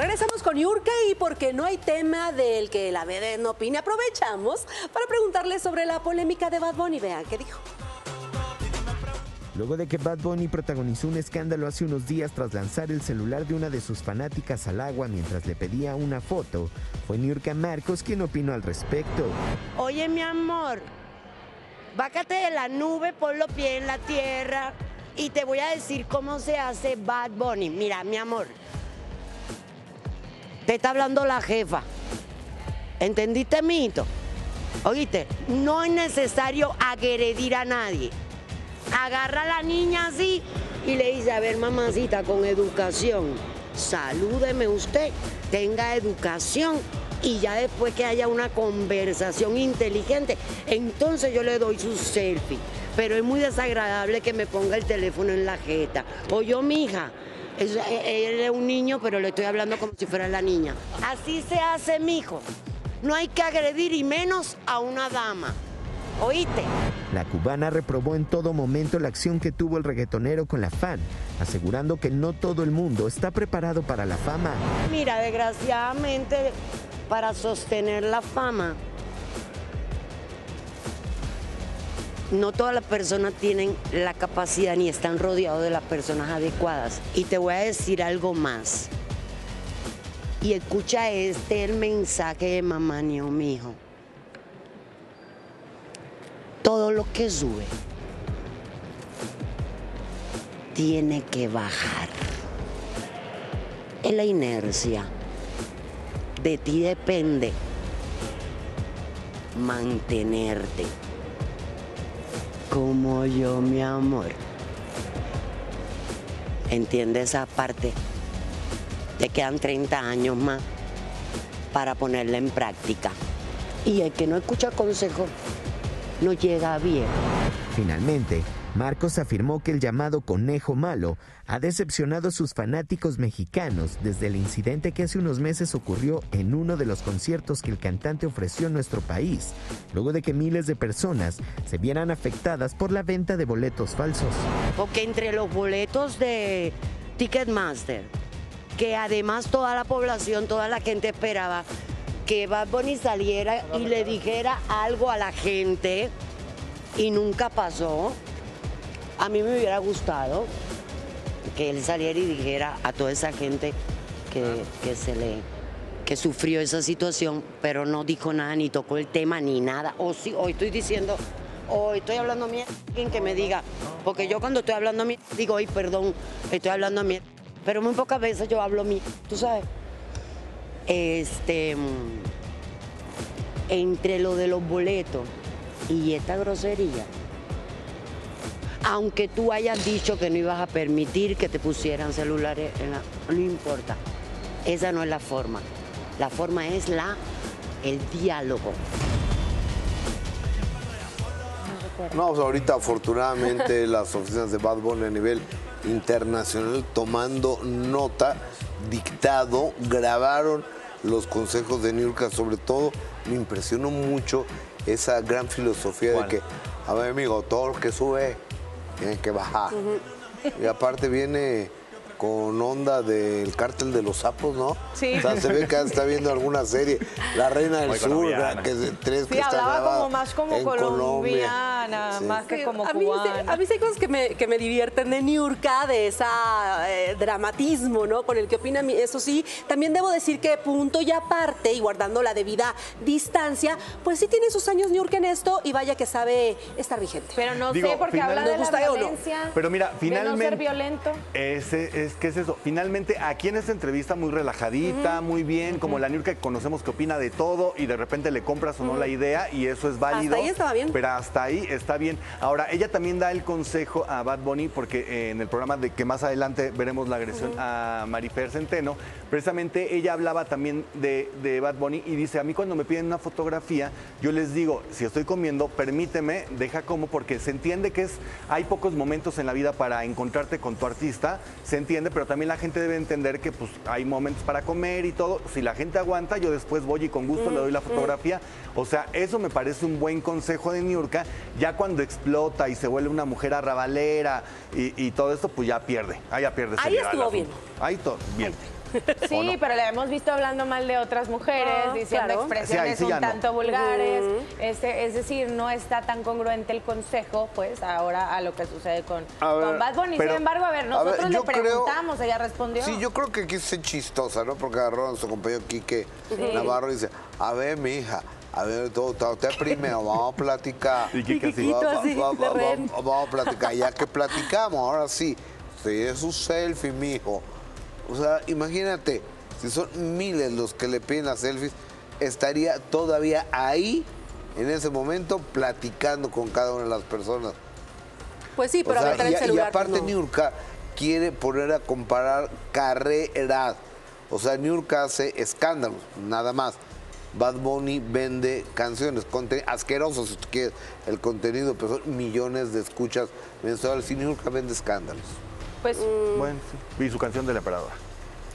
Regresamos con Yurka y porque no hay tema del que la BD no opine, aprovechamos para preguntarle sobre la polémica de Bad Bunny. Vean qué dijo. Luego de que Bad Bunny protagonizó un escándalo hace unos días tras lanzar el celular de una de sus fanáticas al agua mientras le pedía una foto, fue Niurka Marcos quien opinó al respecto. Oye, mi amor, bácate de la nube, pon los pies en la tierra y te voy a decir cómo se hace Bad Bunny. Mira, mi amor, te está hablando la jefa. ¿Entendiste, mito? Oíste, no es necesario agredir a nadie. Agarra a la niña así y le dice, a ver, mamacita, con educación, salúdeme usted, tenga educación y ya después que haya una conversación inteligente, entonces yo le doy su selfie. Pero es muy desagradable que me ponga el teléfono en la jeta. O yo, mija, es- él es un niño, pero le estoy hablando como si fuera la niña. Así se hace, mijo. No hay que agredir y menos a una dama. ¿Oíste? La cubana reprobó en todo momento la acción que tuvo el reggaetonero con la fan, asegurando que no todo el mundo está preparado para la fama. Mira, desgraciadamente, para sostener la fama, no todas las personas tienen la capacidad ni están rodeados de las personas adecuadas. Y te voy a decir algo más. Y escucha este el mensaje de mamá mi hijo. Todo lo que sube tiene que bajar. Es la inercia. De ti depende mantenerte como yo, mi amor. ¿Entiendes esa parte? Te quedan 30 años más para ponerla en práctica. Y el que no escucha consejo no llega bien. Finalmente, Marcos afirmó que el llamado conejo malo ha decepcionado a sus fanáticos mexicanos desde el incidente que hace unos meses ocurrió en uno de los conciertos que el cantante ofreció en nuestro país, luego de que miles de personas se vieran afectadas por la venta de boletos falsos. Porque entre los boletos de Ticketmaster, que además toda la población, toda la gente esperaba que Bad Bunny saliera y le dijera algo a la gente y nunca pasó. A mí me hubiera gustado que él saliera y dijera a toda esa gente que, que se le que sufrió esa situación, pero no dijo nada, ni tocó el tema, ni nada. O sí, hoy estoy diciendo, hoy estoy hablando a mí, alguien que me diga, porque yo cuando estoy hablando a mí, digo, ay, perdón, estoy hablando a mí, pero muy pocas veces yo hablo a mí, tú sabes. Este, mm, entre lo de los boletos y esta grosería, aunque tú hayas dicho que no ibas a permitir que te pusieran celulares, en la- no importa. Esa no es la forma. La forma es la, el diálogo. No, pues ahorita afortunadamente las oficinas de Bad Bunny a nivel internacional tomando nota, dictado, grabaron los consejos de Niurka, sobre todo me impresionó mucho esa gran filosofía ¿Cuál? de que, a ver amigo, todo lo que sube tiene que bajar. Y aparte viene con onda del cártel de los sapos, ¿no? Sí. O sea, se ve que está viendo alguna serie, La Reina del Muy Sur, colombiana. que es tres Sí, que está hablaba como más como colombiana, Sí. más que Sí, como a mí, sí- cubana. a mí sí hay cosas que me, que me divierten de Niurka, de ese dramatismo, ¿no? Con el que opina, mi- eso sí. También debo decir que punto y aparte, y guardando la debida distancia, pues sí tiene sus años Niurka en esto y vaya que sabe estar vigente. Pero no Digo, sé, porque final- habla ¿nos de la o no? violencia. Pero mira, De no finalmente. ser violento. Ese, es, ¿Qué es eso? Finalmente, aquí en esta entrevista, muy relajadita, muy bien, como la Niurka que conocemos que opina de todo y de repente le compras o no la idea y eso es válido. ahí estaba bien. Pero hasta ahí está bien. Ahora, ella también da el consejo a Bad Bunny, porque eh, en el programa de que más adelante veremos la agresión a Marifer Centeno, precisamente ella hablaba también de, de Bad Bunny y dice, a mí cuando me piden una fotografía, yo les digo, si estoy comiendo, permíteme, deja como, porque se entiende que es, hay pocos momentos en la vida para encontrarte con tu artista, se entiende, pero también la gente debe entender que pues hay momentos para comer y todo. Si la gente aguanta, yo después voy y con gusto le doy la fotografía. O sea, eso me parece un buen consejo de Niurka. Ya cuando explota y se vuelve una mujer arrabalera y, y todo esto, pues ya pierde. Ahí ya pierde Ahí estuvo bien. Ahí todo, bien. Sí, pero le hemos visto hablando mal de otras mujeres, Ah, diciendo claro. expresiones Sí, sí un no. tanto vulgares. este, es decir, no está tan congruente el consejo, pues, ahora a lo que sucede con, ver, con Bad Bunny. pero- Sin embargo, a ver, a nosotros ver, le creo- preguntamos, ella respondió. Sí, yo creo que quiso ser chistosa, ¿no? Porque agarró a nuestro compañero Quique Navarro y dice, a ver, mi hija, a ver, usted primero, vamos a platicar. Y Quique así. Quiquito Va- va- así, va- de va- rehén. va- Vamos a platicar, ya que platicamos, ahora sí, usted es su selfie, mijo. O sea, imagínate, si son miles los que le piden las selfies, estaría todavía ahí, en ese momento, platicando con cada una de las personas. Pues sí, pero O sea, y, el y aparte no. Niurka quiere poner a comparar carreras. O sea, Niurka hace escándalos, nada más. Bad Bunny vende canciones, asquerosos si tú quieres el contenido, pero son millones de escuchas mensuales y Niurka vende escándalos. Pues Bueno, sí. Y su canción del emperador.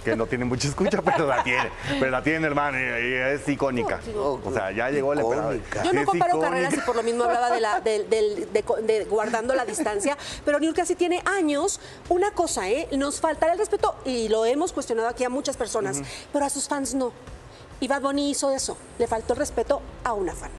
Que no tiene mucha escucha, pero la tiene. Pero la tiene, hermano, y, es icónica. O sea, ya llegó el emperador. Icónica. Yo no comparo icónica. carreras y por lo mismo hablaba de, la, del- del- de, co- de guardando la distancia, pero Niurka sí tiene años. Una cosa, ¿eh? Nos faltará el respeto y lo hemos cuestionado aquí a muchas personas, pero a sus fans no. Y Bad Bunny hizo eso, le faltó el respeto a una fan.